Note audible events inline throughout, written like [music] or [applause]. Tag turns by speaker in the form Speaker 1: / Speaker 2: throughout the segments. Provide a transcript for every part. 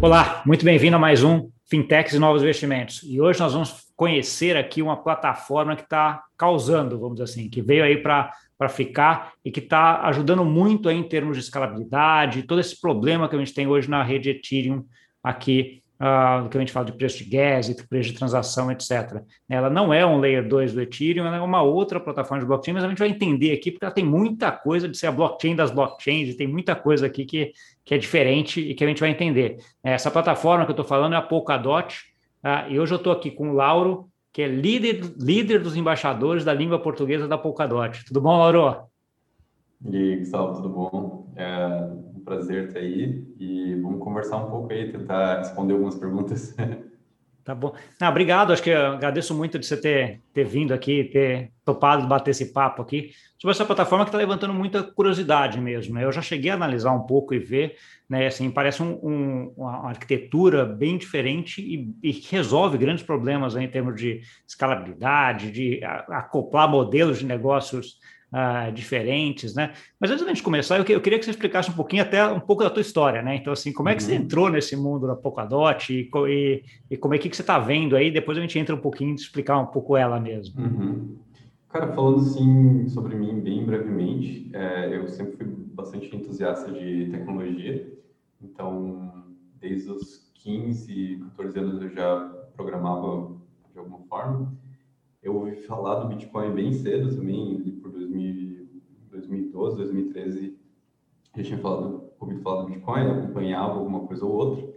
Speaker 1: Olá, muito bem-vindo a mais um Fintechs e Novos Investimentos. E hoje nós vamos conhecer aqui uma plataforma que está causando, vamos dizer assim, que veio aí para ficar e que está ajudando muito aí em termos de escalabilidade, todo esse problema que a gente tem hoje na rede Ethereum aqui uh, que a gente fala de preço de gas, preço de transação, etc. Ela não é um Layer 2 do Ethereum, ela é uma outra plataforma de blockchain, mas a gente vai entender aqui, porque ela tem muita coisa de ser a blockchain das blockchains, e tem muita coisa aqui que, que é diferente e que a gente vai entender. Essa plataforma que eu estou falando é a Polkadot, uh, e hoje eu estou aqui com o Lauro, que é líder, líder dos embaixadores da língua portuguesa da Polkadot. Tudo bom, Lauro?
Speaker 2: E aí, Gustavo, tudo bom? É um prazer estar aí e vamos conversar um pouco aí, tentar responder algumas perguntas. [laughs]
Speaker 1: Tá bom. Não, obrigado, acho que agradeço muito de você ter, ter vindo aqui, ter topado bater esse papo aqui sobre essa plataforma que está levantando muita curiosidade mesmo. Né? Eu já cheguei a analisar um pouco e ver, né, assim, parece um, um, uma arquitetura bem diferente e, e resolve grandes problemas aí, em termos de escalabilidade, de acoplar modelos de negócios uh, diferentes, né? Mas antes da gente começar, eu, eu, queria que você explicasse um pouquinho, até um pouco da tua história, né? Então, assim, como é que uhum. você entrou nesse mundo da Polkadot e, e, e como é que, que você está vendo aí? Depois a gente entra um pouquinho de explicar um pouco ela mesmo.
Speaker 2: Uhum. Cara, falando assim sobre mim bem brevemente, é, eu sempre fui bastante entusiasta de tecnologia, então desde os 15, 14 anos eu já programava de alguma forma. Eu ouvi falar do Bitcoin bem cedo também, por 2000, 2012, 2013. Já tinha falado, ouvido falar do Bitcoin, acompanhava alguma coisa ou outra,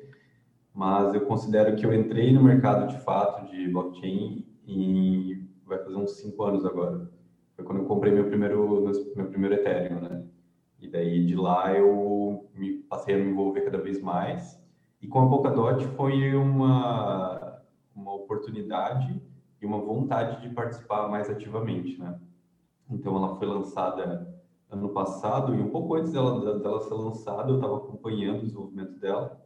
Speaker 2: mas eu considero que eu entrei no mercado de fato de blockchain e vai fazer uns cinco anos agora. Foi quando eu comprei meu primeiro, meu primeiro Ethereum, né? E daí de lá eu me, passei a me envolver cada vez mais. E com a Polkadot foi uma, uma oportunidade e uma vontade de participar mais ativamente, né? Então, ela foi lançada ano passado e um pouco antes dela, dela ser lançada, eu estava acompanhando o desenvolvimento dela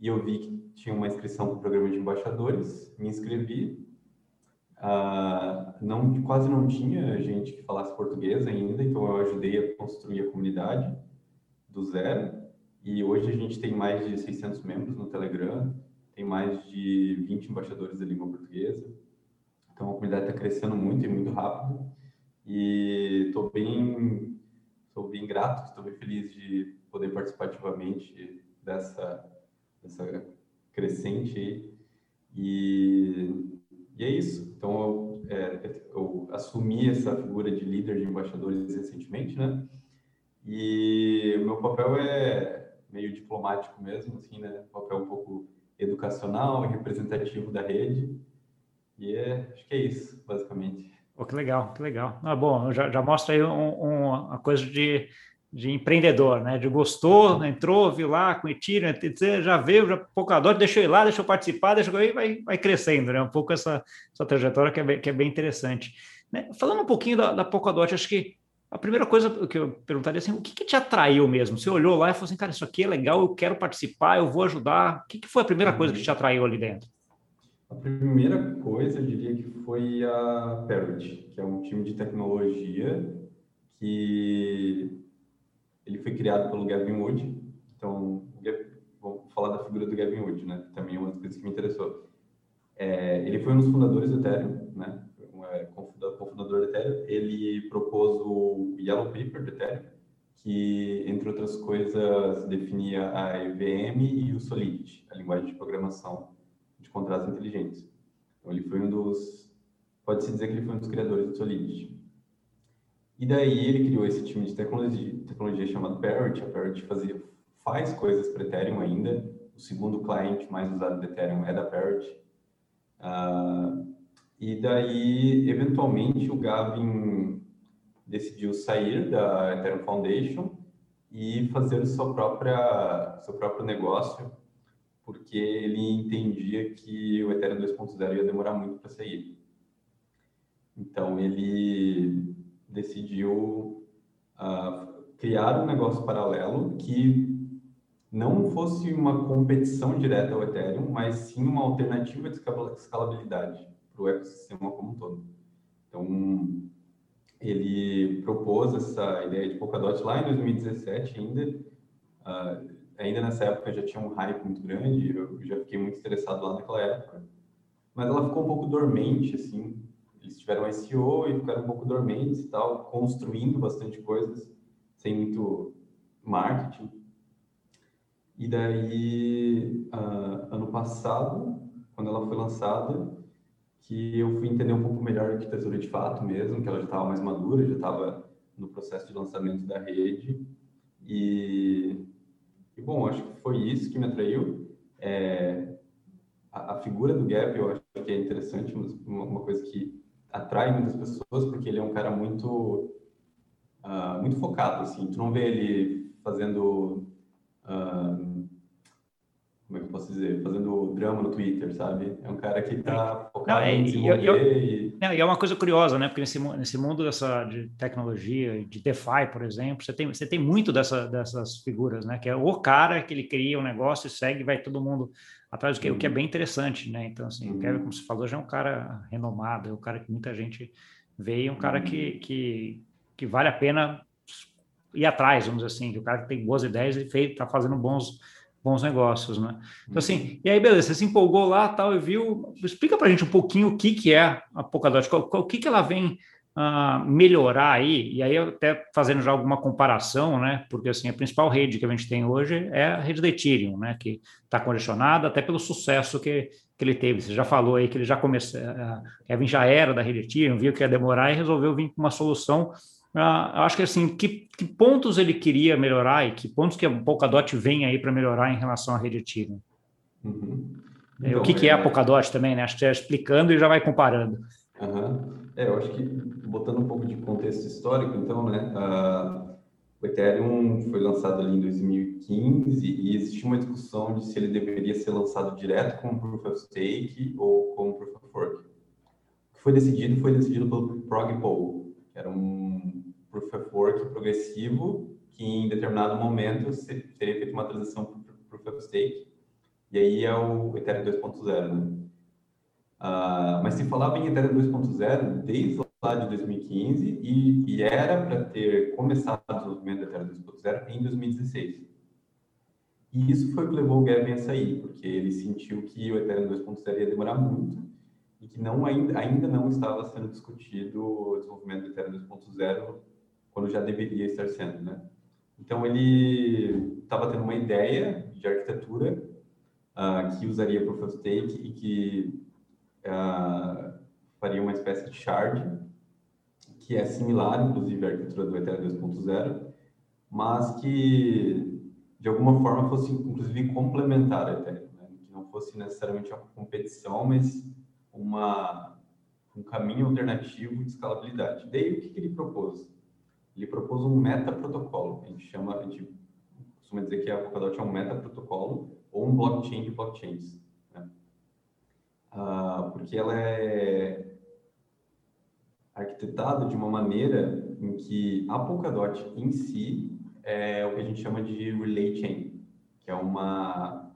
Speaker 2: e eu vi que tinha uma inscrição para o programa de embaixadores, me inscrevi. Uh, não, quase não tinha gente que falasse português ainda, então eu ajudei a construir a comunidade do zero. E hoje a gente tem mais de 600 membros no Telegram, tem mais de 20 embaixadores da língua portuguesa. Então a comunidade está crescendo muito e muito rápido. E estou bem, estou bem grato, estou bem feliz de poder participar ativamente dessa, dessa crescente. E, e é isso. Então eu, é, eu assumi essa figura de líder de embaixadores recentemente, né? E o meu papel é meio diplomático mesmo, assim, né? Papel um pouco educacional e representativo da rede e é, acho que é isso, basicamente.
Speaker 1: Oh, que legal, que legal. Ah, bom, já, já mostra aí um, um, uma coisa de, de empreendedor, né? De gostou, entrou, viu lá com Ethereum, já veio, já Polkadot, deixou ir lá, deixou participar, deixou ir, vai, vai crescendo, né? Um pouco essa, essa trajetória que é bem, que é bem interessante. Né? Falando um pouquinho da, da Polkadot, acho que a primeira coisa que eu perguntaria assim, o que, que, te atraiu mesmo? Você olhou lá e falou assim, cara, isso aqui é legal, eu quero participar, eu vou ajudar. O que, que foi a primeira coisa que te atraiu ali dentro?
Speaker 2: A primeira coisa, eu diria que foi a Parrot, que é um time de tecnologia que ele foi criado pelo Gavin Wood. Então, vou falar da figura do Gavin Wood, né? Também é uma das coisas que me interessou. É, ele foi um dos fundadores do Ethereum, né? É, cofundador do Ethereum. Ele propôs o Yellow Paper do Ethereum, que, entre outras coisas, definia a EVM e o Solidity, a linguagem de programação de contratos inteligentes. Então, ele foi um dos, pode-se dizer que ele foi um dos criadores do Solidity. E daí ele criou esse time de tecnologia, tecnologia chamado Parrot. A Parrot fazia, faz coisas para Ethereum ainda. O segundo cliente mais usado do Ethereum é da Parrot. Uh, e daí, eventualmente, o Gavin decidiu sair da Ethereum Foundation e fazer seu, própria, seu próprio negócio porque ele entendia que o Ethereum 2.0 ia demorar muito para sair. Então, ele decidiu uh, criar um negócio paralelo que não fosse uma competição direta ao Ethereum, mas sim uma alternativa de escalabilidade para o ecossistema como um todo. Então, ele propôs essa ideia de Polkadot lá em 2017 ainda, uh, ainda nessa época já tinha um hype muito grande, eu já fiquei muito interessado lá naquela época, mas ela ficou um pouco dormente, assim, eles tiveram SEO e ficaram um pouco dormentes e tal, construindo bastante coisas, sem muito marketing. E daí, uh, ano passado, quando ela foi lançada, que eu fui entender um pouco melhor a arquitetura de fato mesmo, que ela já estava mais madura, já estava no processo de lançamento da rede. E, e, bom, acho que foi isso que me atraiu. É, a, a, figura do Gap eu acho que é interessante, uma, uma, coisa que atrai muitas pessoas, porque ele é um cara muito, uh, muito focado, assim. Tu não vê ele fazendo... Uh, como é que eu posso dizer, fazendo drama no Twitter, sabe? É um cara que está focado não, é, em desenvolver eu, eu, e...
Speaker 1: Não, e é uma coisa curiosa, né? Porque nesse, nesse mundo dessa, de tecnologia, de DeFi, por exemplo, você tem, você tem muito dessa, dessas figuras, né? Que é o cara que ele cria um negócio e segue, vai todo mundo atrás do que, uhum. o que é uhum. bem interessante, né? Então, assim, uhum. o Kevin, como você falou, já é um cara renomado, é um cara que muita gente vê é um cara uhum. que, que, que vale a pena ir atrás, vamos dizer assim, que o cara que tem boas ideias e está fazendo bons bons negócios, né? Então, assim, e aí, beleza, você se empolgou lá, tal, e viu, explica para a gente um pouquinho o que, que é a Polkadot, o que, que ela vem uh, melhorar aí, e aí até fazendo já alguma comparação, né, porque, assim, a principal rede que a gente tem hoje é a rede da Ethereum, né, que está congestionada até pelo sucesso que, que ele teve, você já falou aí que ele já começou, uh, Kevin já era da rede Ethereum, viu que ia demorar e resolveu vir com uma solução ah, acho que assim, que, que, pontos ele queria melhorar e que pontos que a Polkadot vem aí para melhorar em relação à rede Ethereum? Uhum. É, então, o que, que é, é a Polkadot também, né? Acho que é explicando e já vai comparando.
Speaker 2: Uhum. É, eu acho que botando um pouco de contexto histórico, então, né? Uh, o Ethereum foi lançado ali em 2015 e existe uma discussão de se ele deveria ser lançado direto como Proof of Stake ou como Proof of Work. O que foi decidido foi decidido pelo Prog Poll, que era um proof of work progressivo que em determinado momento seria feita uma transição para proof of stake e aí é o Ethereum 2.0, né? Uh, mas se falava em Ethereum 2.0 desde lá de 2015 e, e era para ter começado o desenvolvimento do Ethereum 2.0 em 2016. E isso foi o que levou o Gavin a sair, porque ele sentiu que o Ethereum 2.0 ia demorar muito e que não ainda, ainda não estava sendo discutido o desenvolvimento do Ethereum 2.0 quando já deveria estar sendo, né? Então ele estava tendo uma ideia de arquitetura uh, que usaria Proof of Stake e que uh, faria uma espécie de shard que é similar, inclusive, à arquitetura do Ethereum 2.0, mas que de alguma forma fosse inclusive complementar a Ethereum, né? que não fosse necessariamente uma competição, mas uma um caminho alternativo de escalabilidade. Daí o que, que ele propôs? ele propôs um meta-protocolo. A gente chama, a gente costuma dizer que a Polkadot é um meta-protocolo ou um blockchain de blockchains. Né? Ah, porque ela é arquitetada de uma maneira em que a Polkadot em si é o que a gente chama de relay chain, que é uma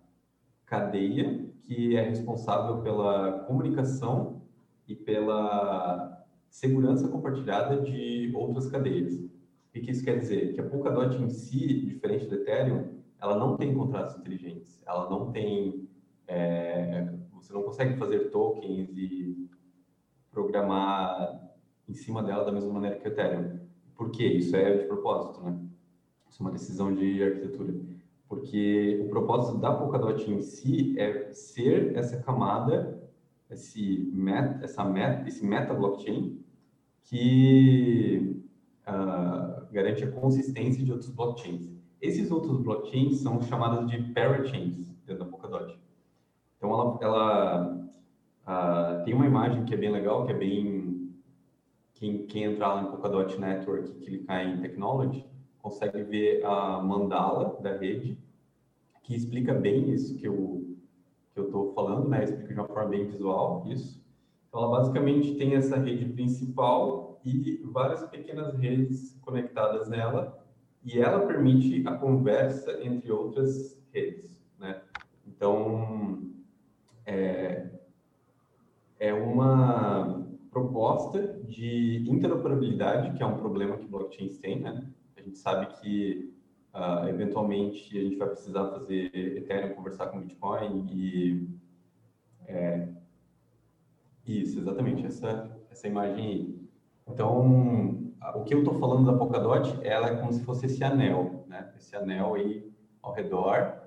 Speaker 2: cadeia que é responsável pela comunicação e pela segurança compartilhada de outras cadeias. O que isso quer dizer? Que a Polkadot em si, diferente do Ethereum, ela não tem contratos inteligentes, ela não tem, é, você não consegue fazer tokens e programar em cima dela da mesma maneira que o Ethereum. Por quê? Isso é de propósito, né? Isso é uma decisão de arquitetura. Porque o propósito da Polkadot em si é ser essa camada, esse meta, essa meta, esse meta blockchain que uh, garante a consistência de outros blockchains. Esses outros blockchains são chamados de parachains dentro da Polkadot. Então, ela, ela uh, tem uma imagem que é bem legal, que é bem... Quem, quem entrar lá em Polkadot Network e clicar em Technology, consegue ver a mandala da rede, que explica bem isso que eu que eu estou falando, né? Explica de uma forma bem visual isso. Então, ela basicamente tem essa rede principal e várias pequenas redes conectadas nela, e ela permite a conversa entre outras redes, né? Então, é, é uma proposta de interoperabilidade, que é um problema que blockchains têm, né? A gente sabe que Uh, eventualmente, a gente vai precisar fazer Ethereum conversar com Bitcoin e... É, isso, exatamente, essa, essa imagem aí. Então, o que eu estou falando da Polkadot, ela é como se fosse esse anel, né? Esse anel aí ao redor.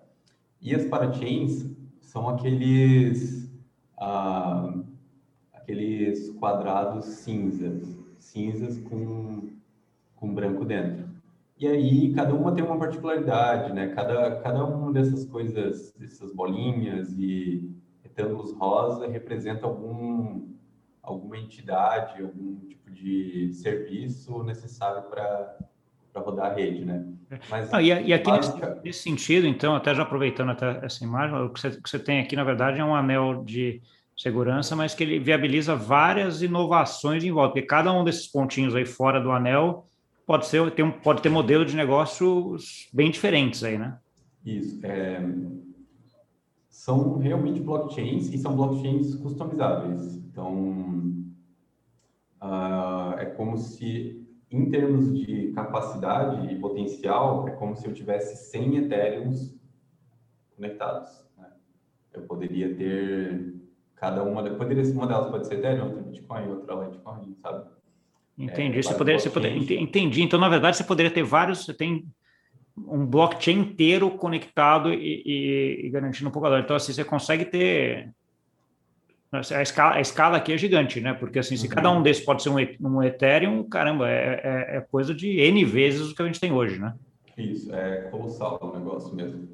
Speaker 2: E as parachains são aqueles, ah, aqueles quadrados cinzas, cinzas com, com branco dentro. E aí, cada uma tem uma particularidade, né? Cada, cada uma dessas coisas, dessas bolinhas e retângulos rosa representa algum, alguma entidade, algum tipo de serviço necessário para rodar a rede, né?
Speaker 1: Mas, Não, e, e, aqui nesse, nesse, sentido, então, até já aproveitando até essa imagem, o que você, que você tem aqui, na verdade, é um anel de segurança, mas que ele viabiliza várias inovações em volta, porque cada um desses pontinhos aí fora do anel pode ser tem pode ter modelo de negócios bem diferentes aí, né?
Speaker 2: Isso. É, são realmente blockchains e são blockchains customizáveis. Então, uh, é como se, em termos de capacidade e potencial, é como se eu tivesse 100 Ethereums conectados. Né? Eu poderia ter cada uma, poderia, uma delas pode ser Ethereum, outra Bitcoin, outra Litecoin, sabe?
Speaker 1: Entendi. É, você poderia, você poderia, entendi. Então, na verdade, você poderia ter vários. Você tem um blockchain inteiro conectado e, e, e garantindo um pouco Então, assim, você consegue ter. A escala, a escala aqui é gigante, né? Porque assim, se uhum. cada um desses pode ser um, um Ethereum, caramba, é, é, é, coisa de N vezes o que a gente tem hoje, né?
Speaker 2: Isso, é colossal o negócio mesmo.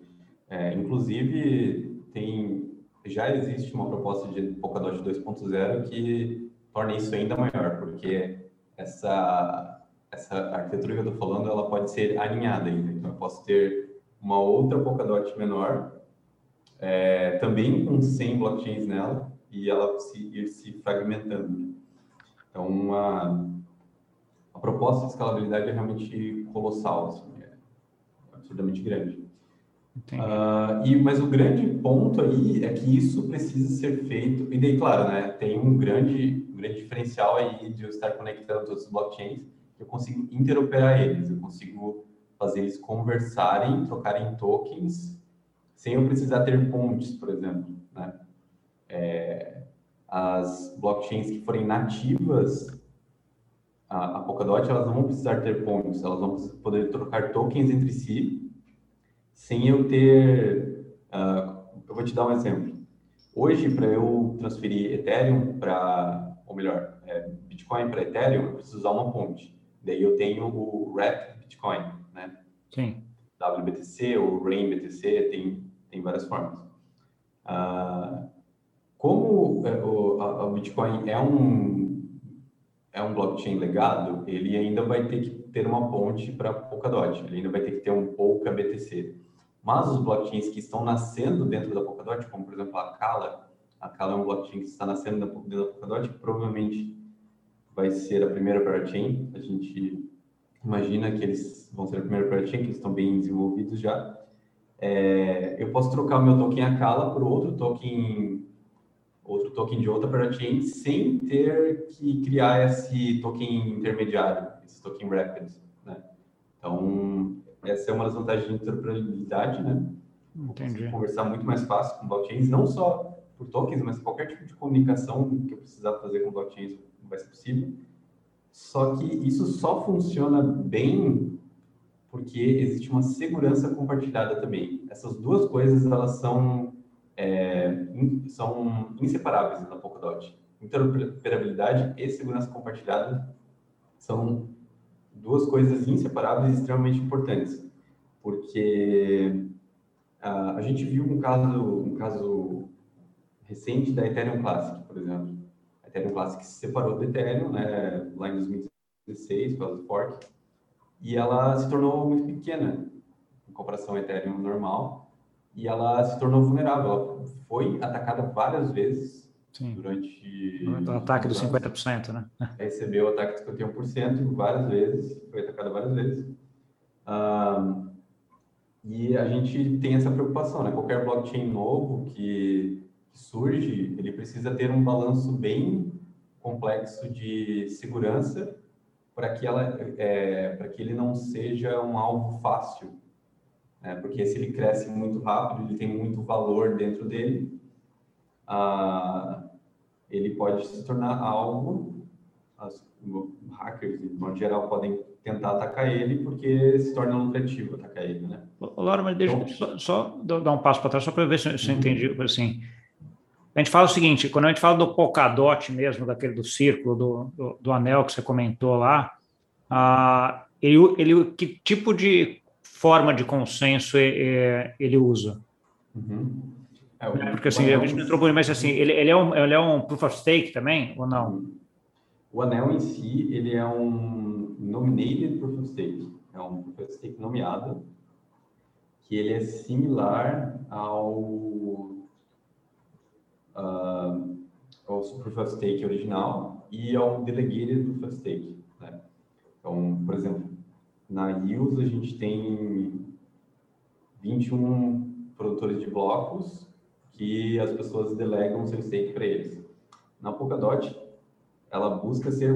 Speaker 2: É, inclusive, tem, já existe uma proposta de Polkadot 2.0 que torna isso ainda maior, porque essa, essa arquitetura que eu estou falando, ela pode ser alinhada ainda. Então, eu posso ter uma outra Polkadot menor, é, também com 100 blockchains nela, e ela se, ir se fragmentando. Então, uma, a proposta de escalabilidade é realmente colossal, assim, é absurdamente grande. Uh, e, mas o grande ponto aí é que isso precisa ser feito, e daí, claro, né, tem um grande, grande diferencial aí de eu estar conectando todos os blockchains, eu consigo interoperar eles, eu consigo fazer eles conversarem, trocarem tokens, sem eu precisar ter pontes, por exemplo, né? É, as blockchains que forem nativas, a, a Polkadot, elas não vão precisar ter pontes, elas vão poder trocar tokens entre si, sem eu ter. Uh, eu vou te dar um exemplo. Hoje, para eu transferir Ethereum para, ou melhor, é, Bitcoin para Ethereum, eu preciso usar uma ponte. Daí eu tenho o Wrap Bitcoin, né?
Speaker 1: Sim.
Speaker 2: WBTC ou Rain BTC, tem, tem várias formas. Uh, como é, o, a, a Bitcoin é um, é um blockchain legado, ele ainda vai ter que ter uma ponte para Polkadot, ele ainda vai ter que ter um Polka BTC. Mas os blockchains que estão nascendo dentro da Polkadot, como por exemplo a Kala, a Kala é um blockchain que está nascendo da Polkadot, que provavelmente vai ser a primeira parachain. A gente imagina que eles vão ser a primeira parachain, que eles estão bem desenvolvidos já. É, eu posso trocar o meu token Akala por outro token outro token de outra parachain sem ter que criar esse token intermediário, esse token rapid, né? Então, essa é uma das vantagens de interoperabilidade, né?
Speaker 1: Entendi.
Speaker 2: Conversar muito mais fácil com blockchains, não só por tokens, mas qualquer tipo de comunicação que eu precisar fazer com blockchains vai ser possível. Só que isso só funciona bem porque existe uma segurança compartilhada também. Essas duas coisas elas são é, in, são inseparáveis na Polkadot. Interoperabilidade e segurança compartilhada são duas coisas inseparáveis e extremamente importantes, porque uh, a gente viu um caso, um caso recente da Ethereum Classic, por exemplo. A Ethereum Classic se separou do Ethereum, né, lá em 2016, por causa do fork, e ela se tornou muito pequena em comparação ao Ethereum normal, e ela se tornou vulnerável. Ela foi atacada várias vezes Sim. durante.
Speaker 1: O ataque dos 50%, né?
Speaker 2: Recebeu o ataque de 51% [laughs] várias vezes, foi atacada várias vezes. e a gente tem essa preocupação, né? Qualquer blockchain novo que, que surge, ele precisa ter um balanço bem complexo de segurança para que ela é, para que ele não seja um alvo fácil né? porque se ele cresce muito rápido, ele tem muito valor dentro dele, ah, ele pode se tornar algo, as, hackers, de modo geral, podem tentar atacar ele porque se torna lucrativo atacar ele, né?
Speaker 1: Laura, mas deixa então, só, só dar um passo para trás, só para ver se, se uhum. eu entendi, assim, a gente fala o seguinte, quando a gente fala do Polkadot mesmo, daquele do círculo, do, do, do anel que você comentou lá, ah, ele, ele, que tipo de forma de consenso ele usa? Uhum. É, o, Porque assim, anel, a gente não entrou por mas assim, ele, ele, é um, ele é um proof of stake também, ou não?
Speaker 2: O anel em si, ele é um nominated proof of stake, é um proof of stake nomeado, que ele é similar ao uh, ao Proof of Stake original e ao Delegated Proof of Stake. Né? Então, por exemplo, na IUS a gente tem 21 produtores de blocos que as pessoas delegam seu stake para eles. Na Polkadot, ela busca ser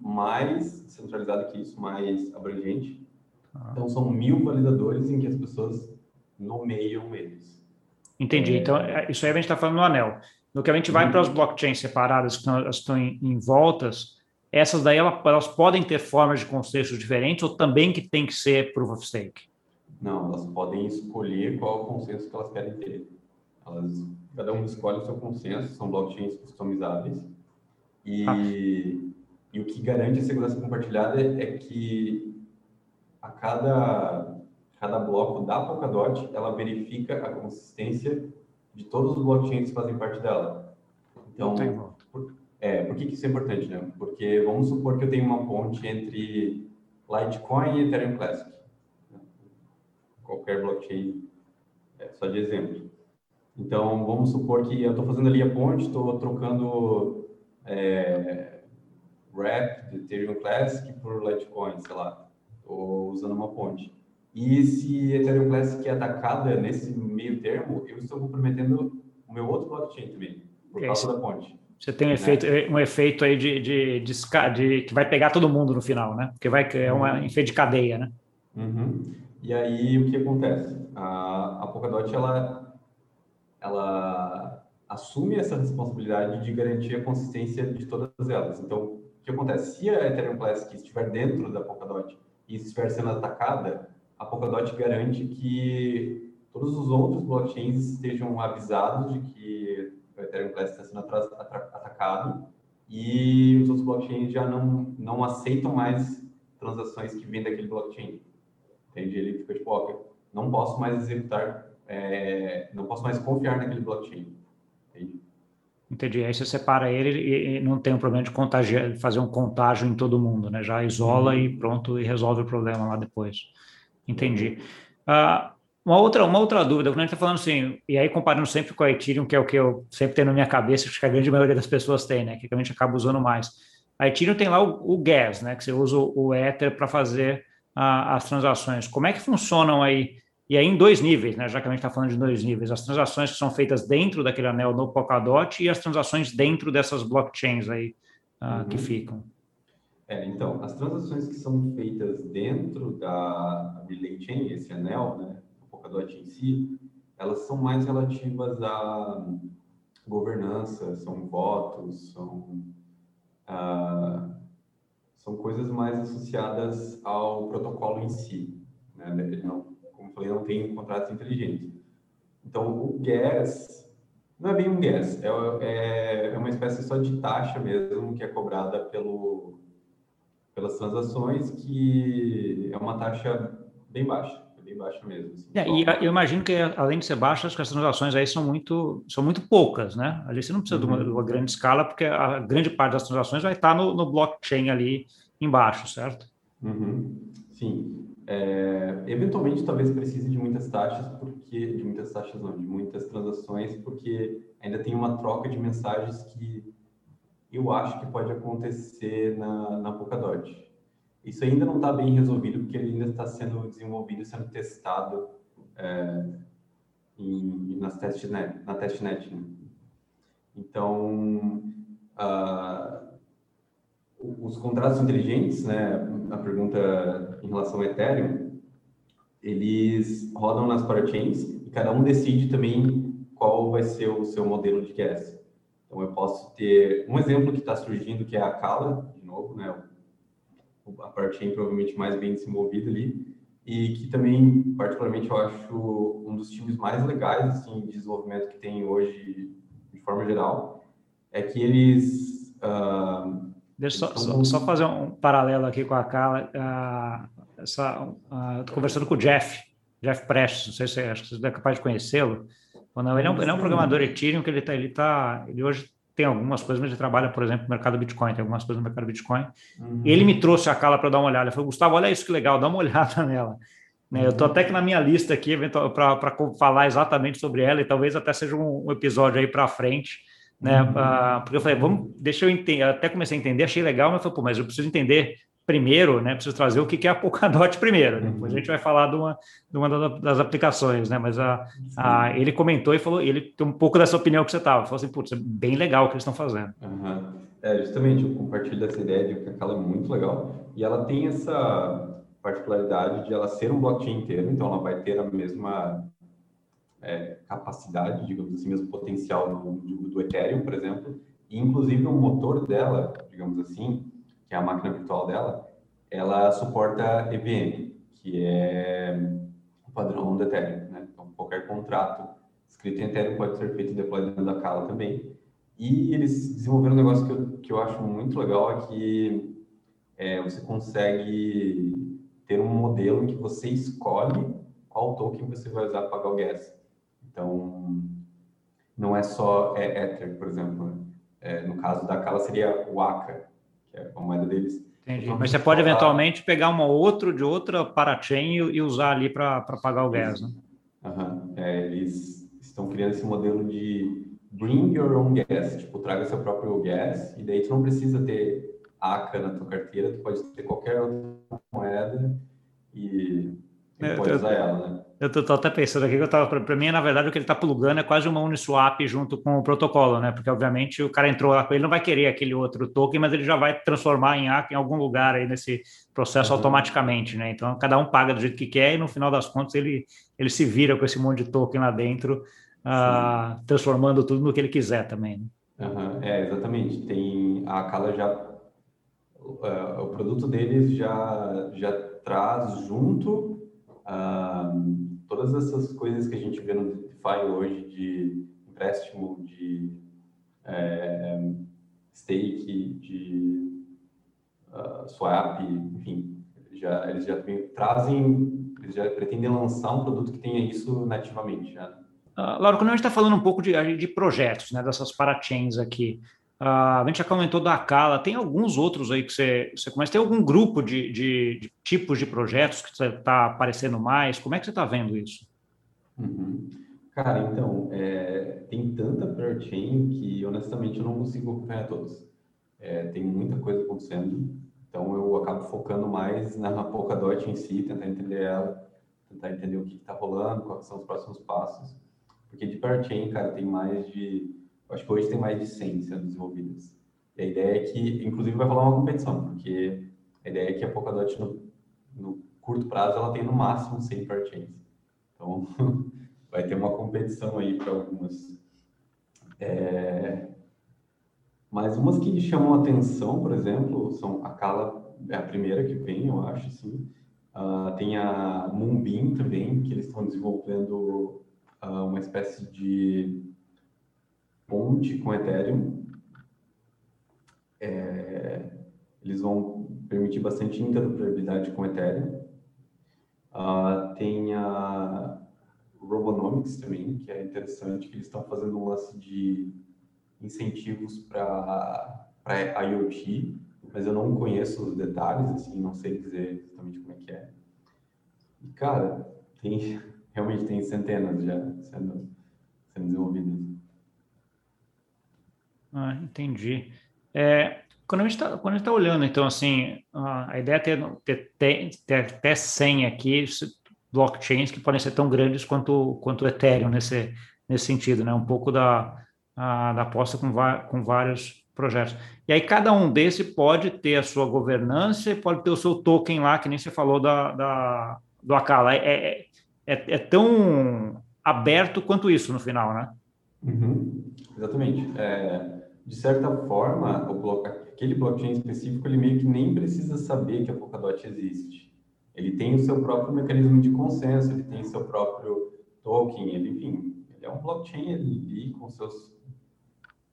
Speaker 2: mais centralizada que isso, mais abrangente. Ah. Então, são mil validadores em que as pessoas nomeiam eles.
Speaker 1: Entendi. É... Então, é, isso aí a gente está falando no anel. No que a gente vai uhum. para as blockchains separadas, que estão, estão em, em, voltas, essas daí elas, podem ter formas de consenso diferentes ou também que tem que ser proof of stake?
Speaker 2: Não, elas podem escolher qual é consenso que elas querem ter. Elas, cada um escolhe o seu consenso, são blockchains customizáveis. E, ah. e o que garante a segurança compartilhada é que a cada, cada bloco da Polkadot, ela verifica a consistência de todos os blockchains que fazem parte dela. Então, por, é, por que, que isso é importante, né? Porque vamos supor que eu tenho uma ponte entre Litecoin e Ethereum Classic. Né? Qualquer blockchain, é, só de exemplo. Então, vamos supor que eu estou fazendo ali a ponte, estou trocando é, wrap de Ethereum Classic por Litecoin, sei lá. Estou usando uma ponte. E se Ethereum Classic é atacada nesse meio termo, eu estou comprometendo o meu outro blockchain também, por causa da ponte.
Speaker 1: Você tem um, né? efeito, um efeito aí de, de, de, de, que vai pegar todo mundo no final, né? Porque vai, é um uhum. efeito de cadeia, né?
Speaker 2: Uhum. E aí, o que acontece? A, a Polkadot, ela, ela assume essa responsabilidade de garantir a consistência de todas elas. Então, o que acontece? Se a Ethereum Classic estiver dentro da Polkadot e estiver sendo atacada, a Polkadot garante que todos os outros blockchains estejam avisados de que o Ethereum Classic está sendo atacado e os outros blockchains já não, não aceitam mais transações que vêm daquele blockchain. Entende? Ele fica tipo, ó, não posso mais executar, é, não posso mais confiar naquele blockchain. Entende?
Speaker 1: Entendi. Aí você separa ele e, não tem um problema de contagiar, fazer um contágio em todo mundo, né? Já isola uhum. e pronto, e resolve o problema lá depois. Entendi. Uh, uma outra, uma outra dúvida, quando a gente está falando assim, e aí comparando sempre com a Ethereum, que é o que eu sempre tenho na minha cabeça, acho que a grande maioria das pessoas tem, né? Que a gente acaba usando mais. A Ethereum tem lá o, o gas, né? Que você usa o, Ether para fazer uh, as transações. Como é que funcionam aí? E aí em dois níveis, né? Já que a gente está falando de dois níveis, as transações que são feitas dentro daquele anel no Polkadot e as transações dentro dessas blockchains aí uh, uhum. que ficam.
Speaker 2: É, então, as transações que são feitas dentro da Relay Chain, esse anel, né, o Polkadot em si, elas são mais relativas à governança, são votos, são, ah, são coisas mais associadas ao protocolo em si. Né? Não, como falei, não tem contratos inteligentes. Então, o gas não é bem um gas, é, é, é uma espécie só de taxa mesmo que é cobrada pelo pelas transações, que é uma taxa bem baixa, é bem baixa mesmo. Assim,
Speaker 1: é, e eu imagino que, além de ser baixa, as transações aí são muito, são muito poucas, né? Ali você não precisa uhum. de, uma, de, uma, grande escala, porque a grande parte das transações vai estar no, no blockchain ali embaixo, certo?
Speaker 2: Uhum. Sim. É, eventualmente, talvez precise de muitas taxas, porque de muitas taxas não, de muitas transações, porque ainda tem uma troca de mensagens que eu acho que pode acontecer na, na Polkadot. Isso ainda não está bem resolvido, porque ele ainda está sendo desenvolvido, sendo testado é, em, nas testnet, na testnet. Né? Então, uh, os contratos inteligentes, né, a pergunta em relação ao Ethereum, eles rodam nas parachains e cada um decide também qual vai ser o seu modelo de gas. Então, eu posso ter um exemplo que está surgindo, que é a Kala, de novo, né? A parachain provavelmente mais bem desenvolvida ali, e que também, particularmente, eu acho um dos times mais legais assim, de desenvolvimento que tem hoje, de forma geral, é que eles. Uh,
Speaker 1: Deixa eu só, só, fazer um paralelo aqui com a Carla. Uh, essa, uh, Estou conversando com o Jeff, Jeff Prestes, não sei se acho que você é capaz de conhecê-lo. Não, ele, é um, ele é um programador Ethereum que ele está, ele tá, ele hoje tem algumas coisas, mas ele trabalha, por exemplo, no mercado Bitcoin, tem algumas coisas no mercado Bitcoin. Uhum. Ele me trouxe a Cala para dar uma olhada. Ele falou, Gustavo, olha isso que legal, dá uma olhada [laughs] nela. Né, eu estou até que na minha lista aqui para falar exatamente sobre ela e talvez até seja um, um episódio aí para frente, né? Uhum. Uh, porque eu falei, vamos, deixa eu entender. Até comecei a entender, achei legal, mas eu falei, pô, mas eu preciso entender primeiro, né? Preciso trazer o que é a Polkadot primeiro. Né? Depois a gente vai falar de uma, de uma das aplicações, né? Mas a, a, ele comentou e falou, ele tem um pouco dessa opinião que você estava. Falou assim, putz, é bem legal o que eles estão fazendo.
Speaker 2: Uhum. É, justamente, eu compartilho dessa ideia de que aquela é muito legal. E ela tem essa particularidade de ela ser um blockchain inteiro, então ela vai ter a mesma é, capacidade, digamos assim, mesmo potencial do, do Ethereum, por exemplo, e inclusive o motor dela, digamos assim, que é a máquina virtual dela, ela suporta EVM, que é o padrão do Ethereum. Né? Então, qualquer contrato escrito em Ethereum pode ser feito deploy dentro da Kala também. E eles desenvolveram um negócio que eu, que eu acho muito legal, é que é, você consegue ter um modelo em que você escolhe qual token você vai usar para pagar o gas. Então, não é só é, Ether, por exemplo. Né? É, no caso da Kala seria o ACA, que é a moeda deles.
Speaker 1: Entendi. Então, Mas você pode eventualmente pegar uma outro de outra parachain e, usar ali para pagar o gas, né?
Speaker 2: Uhum. É, eles estão criando esse modelo de bring your own gas, tipo, traga seu próprio gas, e daí tu não precisa ter ACA na tua carteira, tu pode ter qualquer outra moeda e, é, usar ela, né?
Speaker 1: Eu estou até pensando aqui que eu tava para mim, na verdade, o que ele está plugando é quase uma Uniswap junto com o protocolo, né? Porque obviamente o cara entrou lá, ele não vai querer aquele outro token, mas ele já vai transformar em ACA em algum lugar aí nesse processo uhum. automaticamente, né? Então cada um paga do jeito que quer e no final das contas ele ele se vira com esse monte de token lá dentro, uh, transformando tudo no que ele quiser também.
Speaker 2: Né? Uhum. É exatamente. Tem a Kala já uh, o produto deles já já traz junto todas essas coisas que a gente vê no DeFi hoje de empréstimo, de é, stake, de uh, swap, enfim, já, eles já trazem, eles já pretendem lançar um produto que tenha isso nativamente.
Speaker 1: Uh, Laura, quando a gente está falando um pouco de, de projetos, né, dessas parachains aqui, a gente já comentou da Cala, tem alguns outros aí que você, você começa. Tem algum grupo de, de, de tipos de projetos que está aparecendo mais? Como é que você está vendo isso?
Speaker 2: Uhum. Cara, então, é, tem tanta parachain que honestamente eu não consigo acompanhar todos. É, tem muita coisa acontecendo, então eu acabo focando mais na Polkadot em si, tentar entender ela, tentar entender o que está rolando, quais são os próximos passos. Porque de parachain, cara, tem mais de acho que hoje tem mais de 100 sendo desenvolvidas. E a ideia é que, inclusive, vai rolar uma competição, porque a ideia é que a Polkadot, no, no curto prazo, ela tem no máximo 100 parachains. Então, [laughs] vai ter uma competição aí para algumas. É... Mas umas que chamam atenção, por exemplo, são a Kala, é a primeira que vem, eu acho, sim. Uh, tem a Moonbeam também, que eles estão desenvolvendo uh, uma espécie de ponte com Ethereum. É, eles vão permitir bastante interoperabilidade com Ethereum. Uh, tem a Robonomics também, que é interessante, que eles estão fazendo um lance de incentivos para IoT, mas eu não conheço os detalhes, assim, não sei dizer exatamente como é que é. E, cara, tem, [laughs] realmente tem centenas já sendo, sendo desenvolvidas.
Speaker 1: Ah, entendi. É, quando a gente está tá olhando, então, assim, a ideia é ter, ter, ter, ter até 100 aqui, blockchains que podem ser tão grandes quanto, quanto o Ethereum nesse, nesse sentido, né? Um pouco da, a, da aposta com, com vários projetos. E aí cada um desse pode ter a sua governança e pode ter o seu token lá, que nem você falou da, da, do Acala, é, é, é tão aberto quanto isso no final, né?
Speaker 2: Uhum, exatamente. É, de certa forma, bloco, aquele blockchain específico, ele meio que nem precisa saber que a Polkadot existe. Ele tem o seu próprio mecanismo de consenso, ele tem o seu próprio token, ele, enfim, ele é um blockchain ali com seus,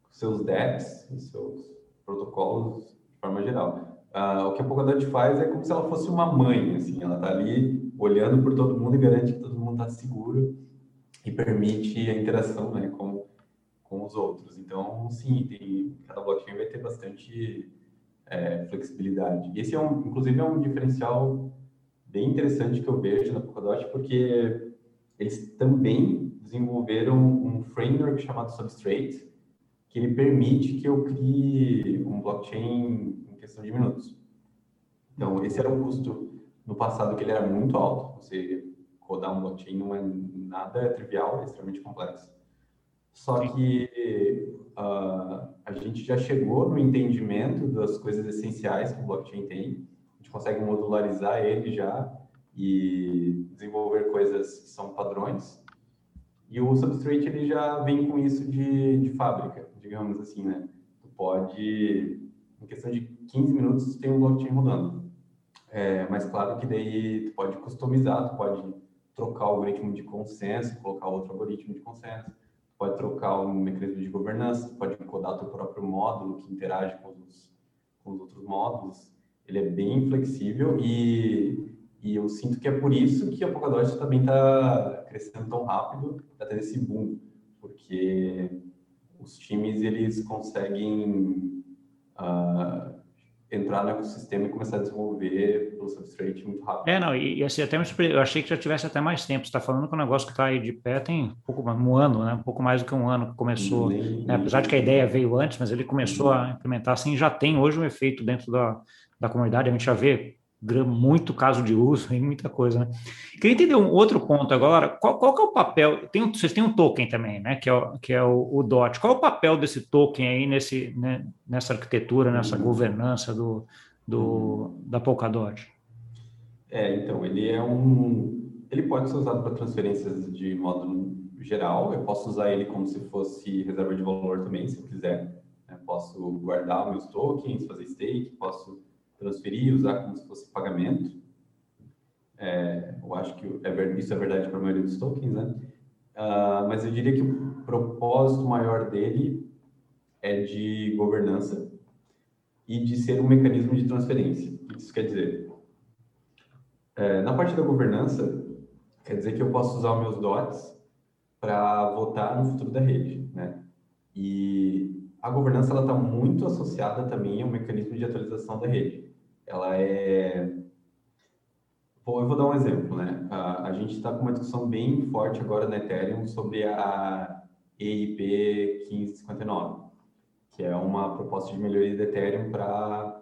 Speaker 2: seus dApps e seus protocolos de forma geral. Uh, o que a Polkadot faz é como se ela fosse uma mãe, assim, ela está ali olhando por todo mundo e garante que todo mundo está seguro e permite a interação né, com, com os outros. Então, sim, tem, cada blockchain vai ter bastante é, flexibilidade. Esse, é um, inclusive, é um diferencial bem interessante que eu vejo na Polkadot, porque eles também desenvolveram um framework chamado Substrate, que ele permite que eu crie um blockchain em questão de minutos. Então, esse era um custo no passado que ele era muito alto. Você rodar um blockchain não é nada trivial, é extremamente complexo. Só que uh, a gente já chegou no entendimento das coisas essenciais que o blockchain tem. A gente consegue modularizar ele já e desenvolver coisas que são padrões. E o Substrate ele já vem com isso de, de fábrica, digamos assim, né? Tu pode, em questão de 15 minutos, tu tem um blockchain rodando. É, mas claro que daí tu pode customizar, tu pode trocar o algoritmo de consenso, colocar outro algoritmo de consenso, pode trocar o mecanismo de governança, pode codar teu próprio módulo que interage com os, com os outros módulos. Ele é bem flexível e, e eu sinto que é por isso que a Polkadot também está crescendo tão rápido, está tendo esse boom, porque os times eles conseguem uh, entrar no ecossistema e começar a desenvolver pelo substrate muito rápido.
Speaker 1: É, não, e, e assim, até eu achei que já tivesse até mais tempo. Você está falando que o negócio que está aí de pé tem um pouco mais, um ano, né? Um pouco mais do que um ano que começou. Nem, né? Apesar de que a ideia veio antes, mas ele começou a implementar assim, já tem hoje um efeito dentro da, da comunidade. A gente já vê muito caso de uso [laughs] e muita coisa, né? Queria entender um outro ponto agora. Qual, qual é o papel? Tem, vocês têm um token também, né? Que é o, que é o, o DOT. Qual é o papel desse token aí nesse, né, nessa arquitetura, nessa uhum. governança do, do, uhum. da Polkadot?
Speaker 2: É, então, ele é um. Ele pode ser usado para transferências de módulo geral. Eu posso usar ele como se fosse reserva de valor também, se eu quiser. Eu posso guardar meus tokens, fazer stake, posso transferir, usar como se fosse pagamento. É, eu acho que é, isso é verdade para a maioria dos tokens, né? Uh, mas eu diria que o propósito maior dele é de governança e de ser um mecanismo de transferência. O que isso quer dizer? É, na parte da governança, quer dizer que eu posso usar os meus DOTs para votar no futuro da rede, né? E a governança está muito associada também ao mecanismo de atualização da rede ela é. Bom, eu vou dar um exemplo, né? A, a gente está com uma discussão bem forte agora na Ethereum sobre a EIP 1559, que é uma proposta de melhoria da Ethereum para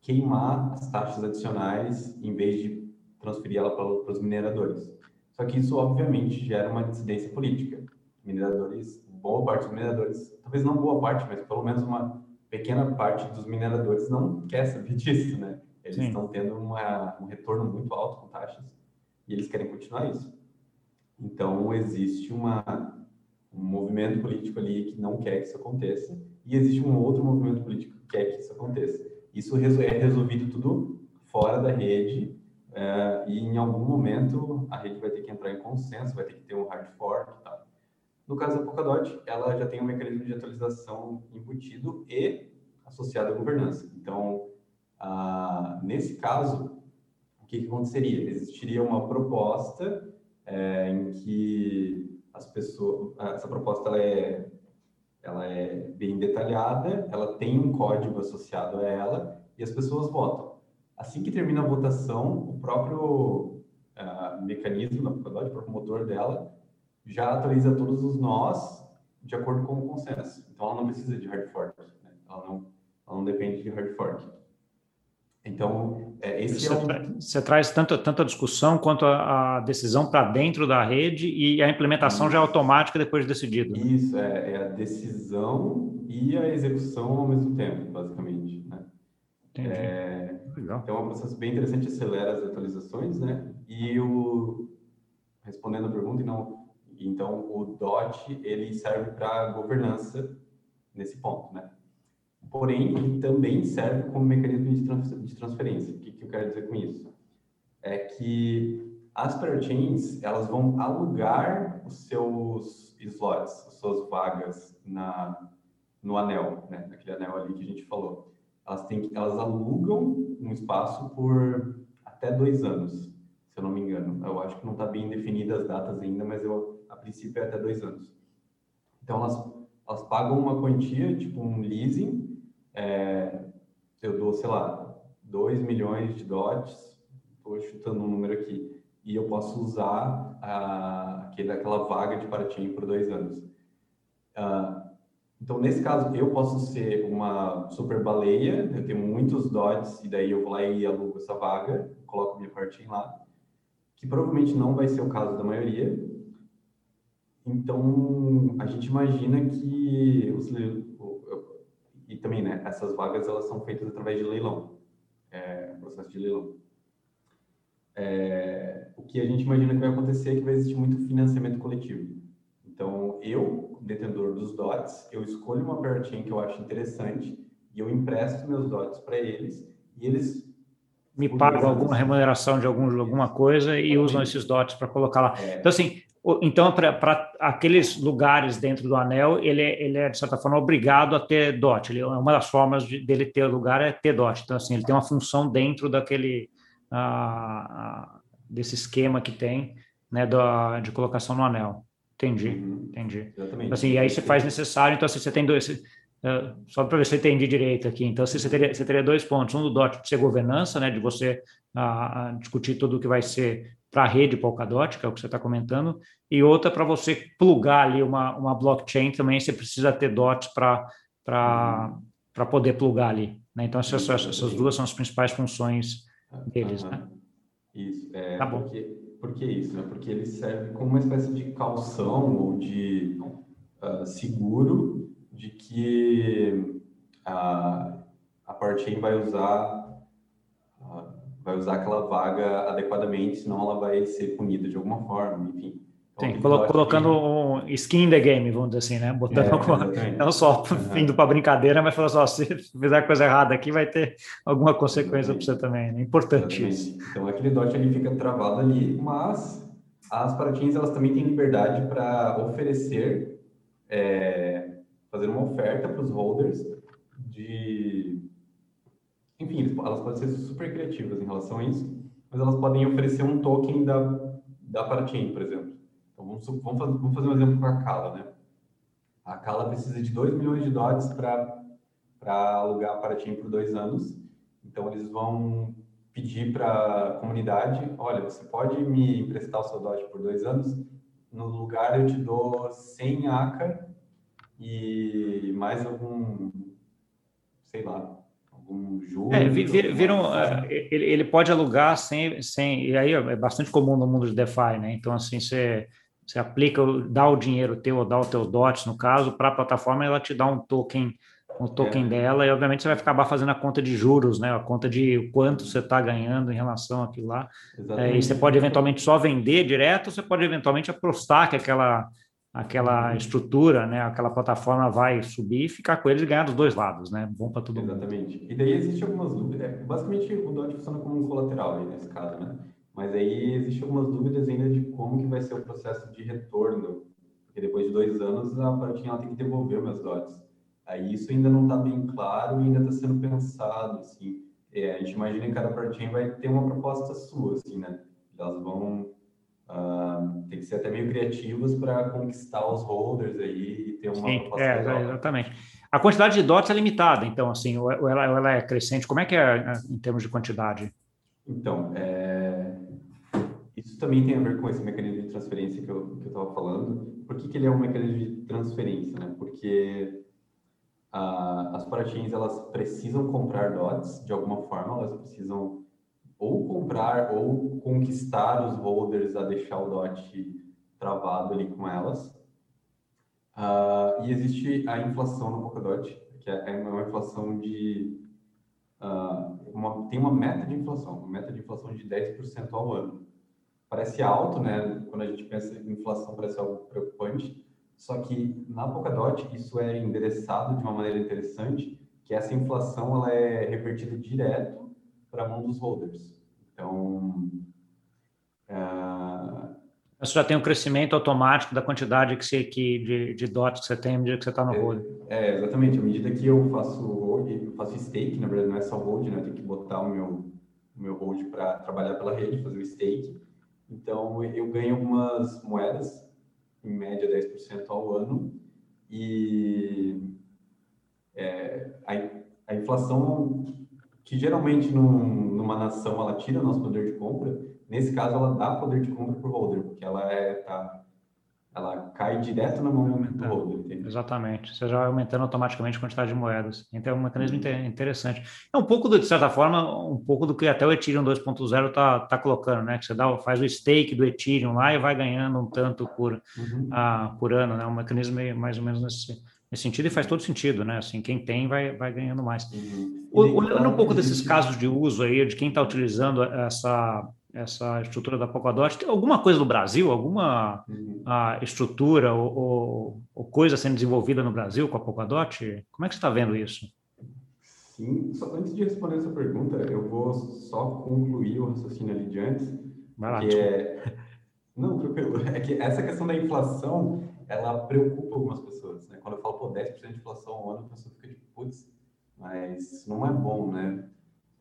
Speaker 2: queimar as taxas adicionais em vez de transferir ela para os mineradores. Só que isso, obviamente, gera uma dissidência política. Mineradores, boa parte dos mineradores, talvez não boa parte, mas pelo menos uma pequena parte dos mineradores não quer saber [laughs] disso, né? Eles Sim. estão tendo uma, um retorno muito alto com taxas e eles querem continuar isso. Então, existe uma, um movimento político ali que não quer que isso aconteça e existe um outro movimento político que quer que isso aconteça. Isso é resolvido tudo fora da rede é, e em algum momento a rede vai ter que entrar em consenso, vai ter que ter um hard fork e tal. No caso da Polkadot, ela já tem um mecanismo de atualização embutido e associado à governança. Então, ah, nesse caso, o que, que, aconteceria? Existiria uma proposta é, em que as pessoas, essa proposta ela é, ela é bem detalhada, ela tem um código associado a ela e as pessoas votam. Assim que termina a votação, o próprio uh, mecanismo da Polkadot, o próprio motor dela, já atualiza todos os nós de acordo com o consenso. Então, ela não precisa de hard fork. Né? Ela, não, ela não depende de hard fork. Então, é, esse
Speaker 1: você,
Speaker 2: é um...
Speaker 1: você traz tanto, tanto a discussão quanto a, a decisão para dentro da rede e a implementação Isso. já é automática depois de decidido.
Speaker 2: Né? Isso, é, é, a decisão e a execução ao mesmo tempo, basicamente. Né? É, Legal. Então é um processo bem interessante, acelera as atualizações, né? E o respondendo a pergunta, não, então o DOT ele serve para governança nesse ponto, né? Porém, ele também serve como mecanismo de transferência. O que, que eu quero dizer com isso? É que as parachains, elas vão alugar os seus slots, as suas vagas na, no anel, né? naquele anel ali que a gente falou. Elas, têm, elas alugam um espaço por até dois anos, se eu não me engano. Eu acho que não está bem definidas as datas ainda, mas eu, a princípio é até dois anos. Então, elas, elas pagam uma quantia, tipo um leasing, é, eu dou, sei lá, 2 milhões de dots, estou chutando um número aqui, e eu posso usar a, aquele, aquela vaga de paratim por dois anos. Uh, então, nesse caso, eu posso ser uma super baleia, eu tenho muitos dots, e daí eu vou lá e alugo essa vaga, coloco minha partim lá, que provavelmente não vai ser o caso da maioria. Então, a gente imagina que os, e também, né, essas vagas elas são feitas através de leilão, é, processo de leilão. É, o que a gente imagina que vai acontecer é que vai existir muito financiamento coletivo. Então, eu, detentor dos DOTs, eu escolho uma parachain que eu acho interessante e eu empresto meus DOTs para eles e eles
Speaker 1: me pagam alguma remuneração de algum, alguma coisa e usam esses DOTs para colocar lá. É. Então, assim, então, para aqueles lugares dentro do anel, ele, é, ele é, de certa forma, obrigado a ter DOT. Ele, uma das formas de, dele ter lugar é ter DOT. Então, assim, ele tem uma função dentro daquele, desse esquema que tem, né, da, de colocação no anel. Entendi, uhum. entendi. Exatamente. Assim, e aí você faz necessário, então, assim, você tem dois... Uh, só para ver se eu entendi direito aqui. Então, assim, você, teria, você teria dois pontos. Um do DOT de ser governança, né, de você uh, discutir tudo o que vai ser para a rede Polkadot, que é o que você está comentando, e outra para você plugar ali uma, uma blockchain também, você precisa ter DOTs para poder plugar ali. Né? Então, essas, essas duas são as principais funções deles. Né?
Speaker 2: Isso, é, tá bom. Porque, por que isso? Né? Porque ele serve como uma espécie de calção ou de uh, seguro de que a, a parchain vai usar vai usar aquela vaga adequadamente, senão ela vai ser punida de alguma forma, enfim.
Speaker 1: Então, Sim, colo colocando que... um skin in the game, vamos dizer assim, né? Botando é, alguma... não só uhum. indo para brincadeira, mas falando só, se fizer coisa errada aqui, vai ter alguma consequência para você também. Né? Importante Exatamente. isso.
Speaker 2: Então, aquele dot ele fica travado ali, mas as paratins elas também têm liberdade para oferecer, é, fazer uma oferta para os holders de enfim, elas podem ser super criativas em relação a isso, mas elas podem oferecer um token da, da Parachain, por exemplo. Então, vamos, vamos, fazer, um exemplo com a Kala, né? A Kala precisa de 2 milhões de dólares para alugar a Parachain por dois anos. Então, eles vão pedir para a comunidade, olha, você pode me emprestar o seu DOT por dois anos? No lugar eu te dou 100 ACA e mais algum, sei lá, um jogo. É,
Speaker 1: viram, é, ele, ele pode alugar sem, sem. E aí é bastante comum no mundo de DeFi, né? Então, assim, você, você aplica, dá o dinheiro teu, ou dá o teu DOT, no caso, para a plataforma, ela te dá um token o token é. dela, e obviamente você vai acabar fazendo a conta de juros, né? A conta de quanto você está ganhando em relação àquilo lá. É, e você pode eventualmente só vender direto, ou você pode eventualmente apostar que aquela aquela estrutura, né, aquela plataforma vai subir e ficar com eles e ganhar dos dois lados, né? Bom para todo
Speaker 2: Exatamente. mundo. Exatamente. E daí existe algumas dúvidas. É, basicamente o DOT funciona como um colateral aí nesse caso, né? Mas aí existe algumas dúvidas ainda de como que vai ser o processo de retorno, porque depois de dois anos a Paratinha tem que devolver meus DOTs. Aí isso ainda não está bem claro e ainda está sendo pensado, assim. É, a gente imagina que cada Paratinha vai ter uma proposta sua, assim, né? Elas vão Uh, tem que ser até meio criativos para conquistar os holders aí e ter uma
Speaker 1: Sim, é, exatamente. A quantidade de DOTs é limitada, então, assim, ou ela, ou ela é crescente. Como é que é né, em termos de quantidade?
Speaker 2: Então, é... isso também tem a ver com esse mecanismo de transferência que eu estava falando. Por que, que ele é um mecanismo de transferência? Né? Porque uh, as parachains, elas precisam comprar DOTs de alguma forma, elas precisam ou comprar ou conquistar os holders a deixar o DOT travado ali com elas. Uh, e existe a inflação no Polkadot, que é, é uma inflação de uh, uma, tem uma meta de inflação, uma meta de inflação de 10% ao ano. Parece alto, né? Quando a gente pensa em inflação, parece algo preocupante. Só que na Polkadot isso é endereçado de uma maneira interessante, que essa inflação ela é revertida direto para a mão dos holders. Então,
Speaker 1: uh, você já tem um crescimento automático da quantidade que você, que, de, de DOT que você tem à medida que você está no hold.
Speaker 2: É, é, exatamente. À medida que eu faço hold, eu faço stake, na verdade não é só hold, né? Eu tenho que botar o meu, o meu hold para trabalhar pela rede, fazer o stake. Então, eu ganho algumas moedas, em média 10% ao ano, e é, a, a inflação, que geralmente num, numa nação ela tira nosso poder de compra, Nesse caso, ela dá poder de compra para o holder, porque ela é, tá, ela cai direto na mão do holder.
Speaker 1: Entendeu? Exatamente. Você já vai aumentando automaticamente a quantidade de moedas. Então é um mecanismo uhum. interessante. É um pouco, de certa forma, um pouco do que até o Ethereum 2.0 está tá colocando, né? Que você dá, faz o stake do Ethereum lá e vai ganhando um tanto por, uhum. uh, por ano, né? Um mecanismo mais ou menos nesse, nesse sentido e faz todo sentido, né? Assim, quem tem vai, vai ganhando mais. Uhum. Olhando um pouco desses casos de uso aí, de quem está utilizando essa essa estrutura da Polkadot. Tem alguma coisa no Brasil, alguma uhum. estrutura ou, ou, ou, coisa sendo desenvolvida no Brasil com a Polkadot? Como é que você está vendo isso?
Speaker 2: Sim, só antes de responder essa pergunta, eu vou só concluir o raciocínio ali de antes. Vai lá, que é... Não, tranquilo. [laughs] É que essa questão da inflação, ela preocupa algumas pessoas. Quando eu falo, pô, 10% de inflação ao ano, a pessoa fica tipo, putz, mas não é bom, né?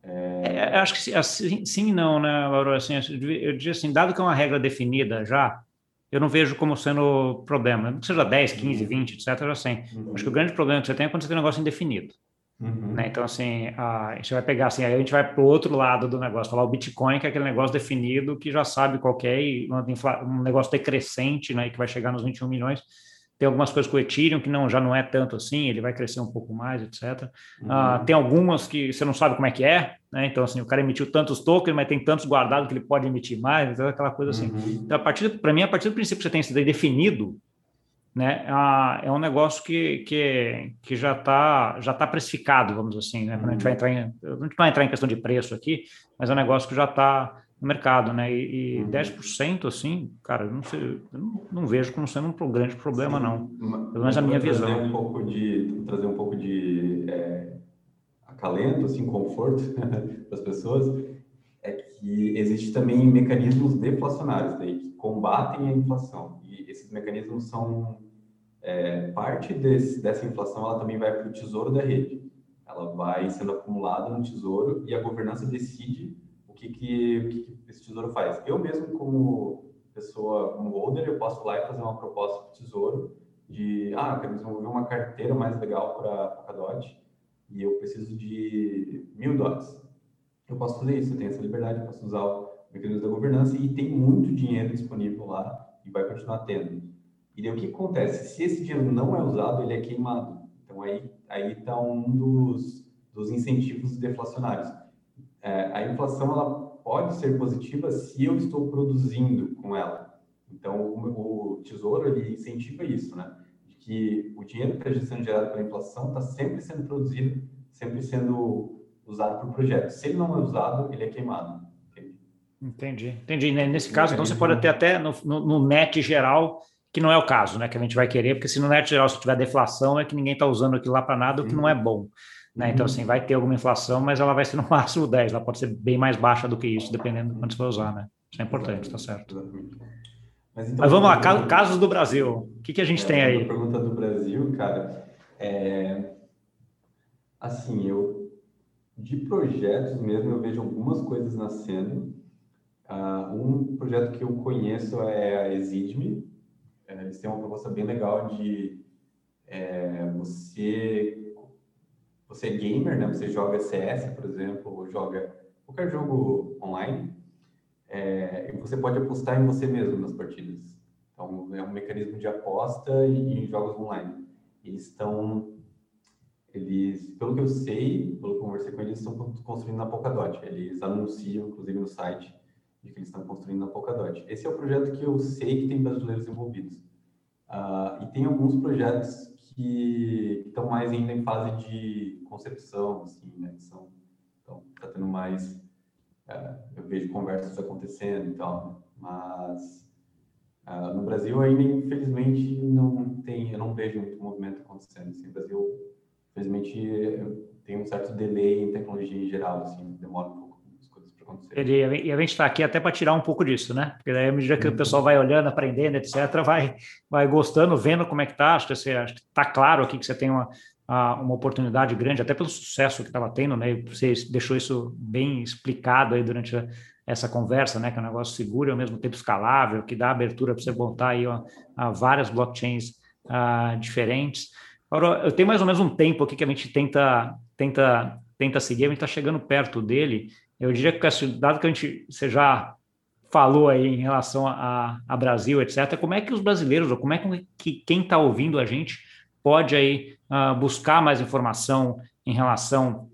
Speaker 1: É... acho que assim, sim e não, né, Laura? Assim, eu diria assim, dado que é uma regra definida já, eu não vejo como sendo problema. Não seja 10, 15, 20, etc. Assim. Uhum. Acho que o grande problema que você tem é quando você tem um negócio indefinido. Uhum. Né? Então, assim, a, a gente vai pegar assim, aí a gente vai para o outro lado do negócio, falar o Bitcoin, que é aquele negócio definido que já sabe qual é, um negócio decrescente, né, que vai chegar nos 21 milhões tem algumas coisas com o Ethereum que não, já não é tanto assim, ele vai crescer um pouco mais, etc. Uhum. Uh, tem algumas que você não sabe como é que é, né? Então, assim, o cara emitiu tantos tokens, mas tem tantos guardados que ele pode emitir mais, então, aquela coisa assim. Uhum. Então, a partir, para mim, a partir do princípio que você tem isso daí definido, né? Uh, é um negócio que, que, que já está já tá precificado, vamos assim, né? Uhum. A gente vai entrar em, a gente vai entrar em questão de preço aqui, mas é um negócio que já está no mercado, né? E, e uhum. 10%, assim, cara, eu não, sei, eu não, não, vejo como sendo um grande problema, Sim. não. Pelo menos a minha
Speaker 2: trazer
Speaker 1: visão.
Speaker 2: Um pouco de, trazer um pouco de é, acalento, assim, conforto [laughs] para as pessoas, é que existe também mecanismos deflacionários daí, que combatem a inflação. E esses mecanismos são é, parte desse, dessa inflação, ela também vai para o tesouro da rede. Ela vai sendo acumulada no tesouro e a governança decide que, que, que esse tesouro faz. Eu mesmo, como pessoa, como holder, eu posso lá e fazer uma proposta para o tesouro de, ah, eu quero desenvolver uma carteira mais legal para a Polkadot e eu preciso de mil dólares. Eu posso fazer isso, eu tenho essa liberdade, eu posso usar o mecanismo da governança e tem muito dinheiro disponível lá e vai continuar tendo. E daí o que acontece? Se esse dinheiro não é usado, ele é queimado. Então aí aí está um dos, dos incentivos deflacionários é, a inflação ela pode ser positiva se eu estou produzindo com ela. Então, o, o tesouro ele incentiva isso, né? De que o dinheiro que está sendo gerado pela inflação está sempre sendo produzido, sempre sendo usado para o projeto. Se ele não é usado, ele é queimado.
Speaker 1: Entendi, entendi. Nesse caso, então, você pode ter até no, no, no, net geral, que não é o caso, né? Que a gente vai querer, porque se no net geral, se tiver deflação, é que ninguém está usando aquilo lá para nada, o que não é bom. Né? Então, uhum. assim, vai ter alguma inflação, mas ela vai ser no máximo [laughs] 10, ela pode ser bem mais baixa do que isso, dependendo de quando você vai usar, né? Isso é importante, está certo. Mas, então, mas, vamos lá, casos, casos do Brasil. O que, que a gente é, tem aí?
Speaker 2: Pergunta do Brasil, cara, é... Assim, eu... De projetos mesmo, eu vejo algumas coisas nascendo. Uh, um projeto que eu conheço é a Exidme. É, eles têm uma proposta bem legal de é, você você é gamer, né? Você joga CS, por exemplo, ou joga qualquer jogo online, é, e você pode apostar em você mesmo nas partidas. Então, é um mecanismo de aposta em jogos online. Eles estão, eles, pelo que eu sei, pelo que eu conversei com eles, estão construindo na Polkadot. Eles anunciam, inclusive, no site, de que eles estão construindo na Polkadot. Esse é o projeto que eu sei que tem brasileiros envolvidos. Uh, e tem alguns projetos que estão mais ainda em fase de concepção, assim, né? São Então, está tendo mais, é, eu vejo conversas acontecendo e tal, mas uh, no Brasil ainda, infelizmente, não tem, eu não vejo muito movimento acontecendo. Assim, o Brasil, infelizmente, tem um certo delay em tecnologia em geral, assim, demora um pouco
Speaker 1: acontecer. E a gente está aqui até para tirar um pouco disso, né? Porque daí, à medida que uhum. o pessoal vai olhando, aprendendo, etc., vai, vai gostando, vendo como é que está. Acho que está claro aqui que você tem uma, uma oportunidade grande, até pelo sucesso que estava tendo, né? Você deixou isso bem explicado aí durante a, essa conversa, né? Que é um negócio seguro e ao mesmo tempo escalável, que dá abertura para você montar aí ó, a várias blockchains uh, diferentes. Agora, eu tenho mais ou menos um tempo aqui que a gente tenta, tenta, tenta seguir, a gente está chegando perto dele. Eu diria que, assim, dado que a gente, você já falou aí em relação a, a Brasil, etc., como é que os brasileiros, ou como é que quem está ouvindo a gente pode aí uh, buscar mais informação em relação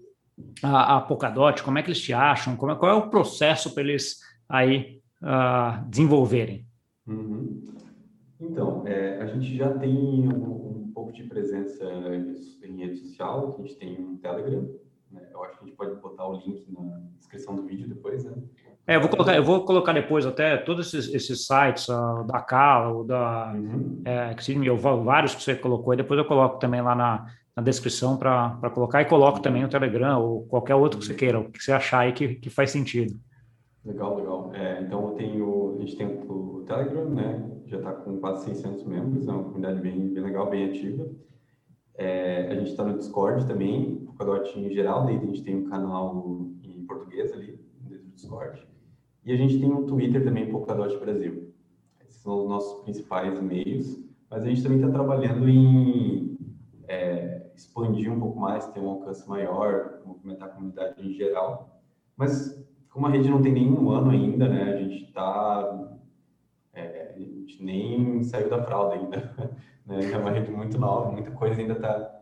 Speaker 1: a, a Polkadot, como é que eles te acham, como é, qual é o processo para eles aí uh, desenvolverem?
Speaker 2: Uhum. Então, é, a gente já tem um, um, pouco de presença em rede social, a gente tem um Telegram? Eu acho que a gente pode botar o link na descrição do vídeo depois, né?
Speaker 1: É, eu vou colocar, eu vou colocar depois até todos esses, esses sites uh, da Cala, da uhum. é, vários que você colocou, e depois eu coloco também lá na, na descrição para colocar e coloco também o Telegram ou qualquer outro que você queira, o que você achar aí que, que faz sentido.
Speaker 2: Legal, legal. É, então eu tenho, a gente tem o Telegram, né? Já está com quase 600 membros, é uma comunidade bem, bem legal, bem ativa. É, a gente está no Discord também, Polkadot em geral, daí a gente tem um canal em português ali, dentro do Discord. E a gente tem um Twitter também, Polkadot Brasil. Esses são os nossos principais meios, mas a gente também está trabalhando em é, expandir um pouco mais, ter um alcance maior, movimentar a comunidade em geral. Mas como a rede não tem nenhum ano ainda, né, a gente está... É, a gente nem saiu da fralda ainda. [laughs] Né? É uma rede muito nova, muita coisa ainda está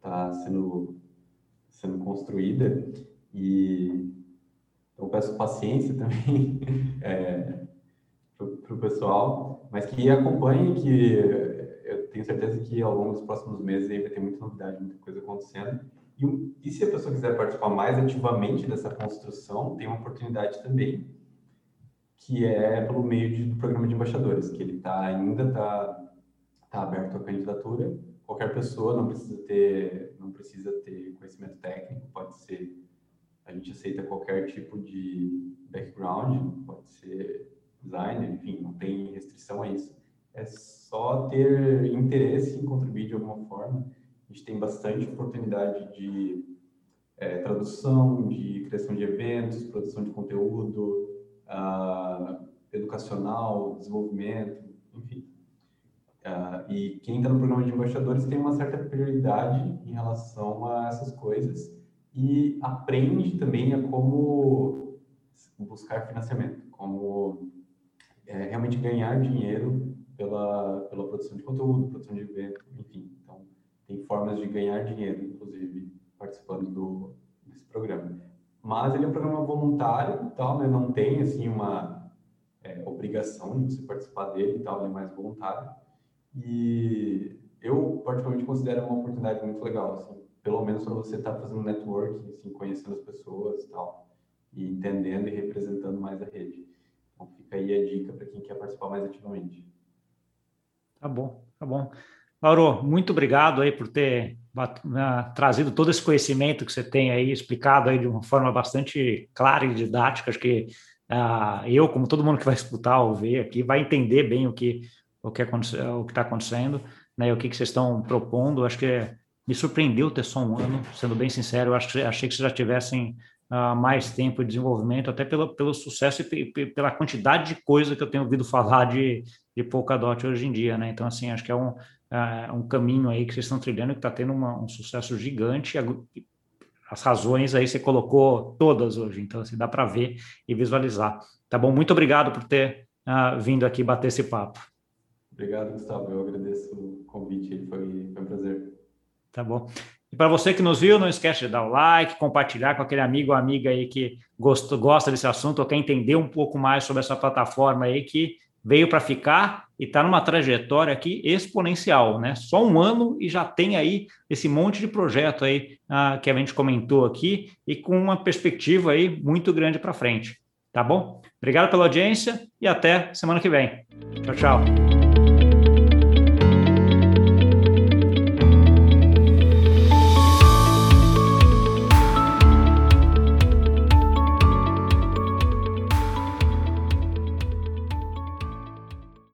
Speaker 2: tá sendo, sendo construída. E então peço paciência [laughs] também é, para o pessoal, mas que acompanhe, que eu tenho certeza que ao longo dos próximos meses aí vai ter muita novidade, muita coisa acontecendo. E, e se a pessoa quiser participar mais ativamente dessa construção, tem uma oportunidade também, que é pelo meio de, do programa de embaixadores, que ele tá, ainda está está aberto à candidatura. Qualquer pessoa não precisa ter não precisa ter conhecimento técnico, pode ser a gente aceita qualquer tipo de background, pode ser designer, enfim, não tem restrição a isso. É só ter interesse em contribuir de alguma forma. A gente tem bastante oportunidade de é, tradução, de criação de eventos, produção de conteúdo, uh, educacional, desenvolvimento, enfim. Uh, e quem está no programa de embaixadores tem uma certa prioridade em relação a essas coisas e aprende também a como buscar financiamento, como é, realmente ganhar dinheiro pela, pela produção de conteúdo, produção de evento, enfim. Então, tem formas de ganhar dinheiro, inclusive, participando do, desse programa. Mas ele é um programa voluntário e tal, né? Não tem, assim, uma é, obrigação de você participar dele e tal, ele é mais voluntário. E eu, particularmente, considero uma oportunidade muito legal, assim, pelo menos para você estar tá fazendo networking, assim, conhecendo as pessoas e tal, e entendendo e representando mais a rede. Então, fica aí a dica para quem quer participar mais ativamente.
Speaker 1: Tá bom, tá bom. Lauro, muito obrigado aí por ter uh, trazido todo esse conhecimento que você tem aí, explicado aí de uma forma bastante clara e didática. Acho que uh, eu, como todo mundo que vai escutar ou ver aqui, vai entender bem o que o que está acontecendo, né, o que, que vocês estão propondo. Acho que me surpreendeu ter só um ano, sendo bem sincero. Eu acho achei que vocês já tivessem uh, mais tempo de desenvolvimento, até pelo, pelo sucesso e pela quantidade de coisa que eu tenho ouvido [laughs] falar de, de Polkadot hoje em dia. Né? Então, assim, acho que é um, uh, um caminho aí que vocês estão trilhando que está tendo uma, um sucesso gigante. As razões aí você colocou todas hoje, então assim, dá para ver e visualizar. Tá bom? Muito obrigado por ter uh, vindo aqui bater esse papo.
Speaker 2: Obrigado, Gustavo. Eu agradeço o convite. Foi, foi um prazer.
Speaker 1: Tá bom. E para você que nos viu, não esquece de dar o like, compartilhar com aquele amigo ou amiga aí que gosta, gosta desse assunto ou quer entender um pouco mais sobre essa plataforma aí que veio para ficar e está numa trajetória aqui exponencial, né? Só um ano e já tem aí esse monte de projeto aí uh, que a gente comentou aqui e com uma perspectiva aí muito grande para frente, tá bom? Obrigado pela audiência e até semana que vem. Tchau, tchau.